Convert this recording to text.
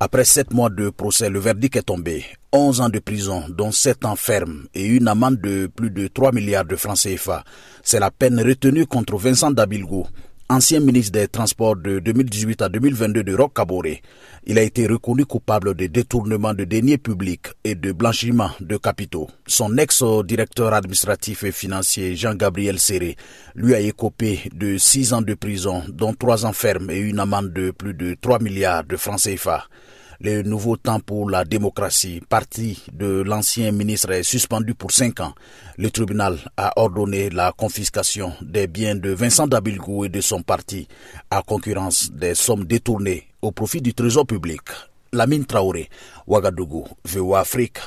Après sept mois de procès, le verdict est tombé. 11 ans de prison, dont 7 ans ferme et une amende de plus de 3 milliards de francs CFA. C'est la peine retenue contre Vincent Dabilgo, ancien ministre des Transports de 2018 à 2022 de Roc Caboret. Il a été reconnu coupable de détournement de deniers publics et de blanchiment de capitaux. Son ex-directeur administratif et financier Jean-Gabriel Serré lui a écopé de 6 ans de prison, dont 3 ans ferme et une amende de plus de 3 milliards de francs CFA. Le nouveau temps pour la démocratie, parti de l'ancien ministre, est suspendu pour cinq ans. Le tribunal a ordonné la confiscation des biens de Vincent Dabilgou et de son parti, à concurrence des sommes détournées au profit du trésor public. Lamine Traoré, Ouagadougou, VOA Afrique,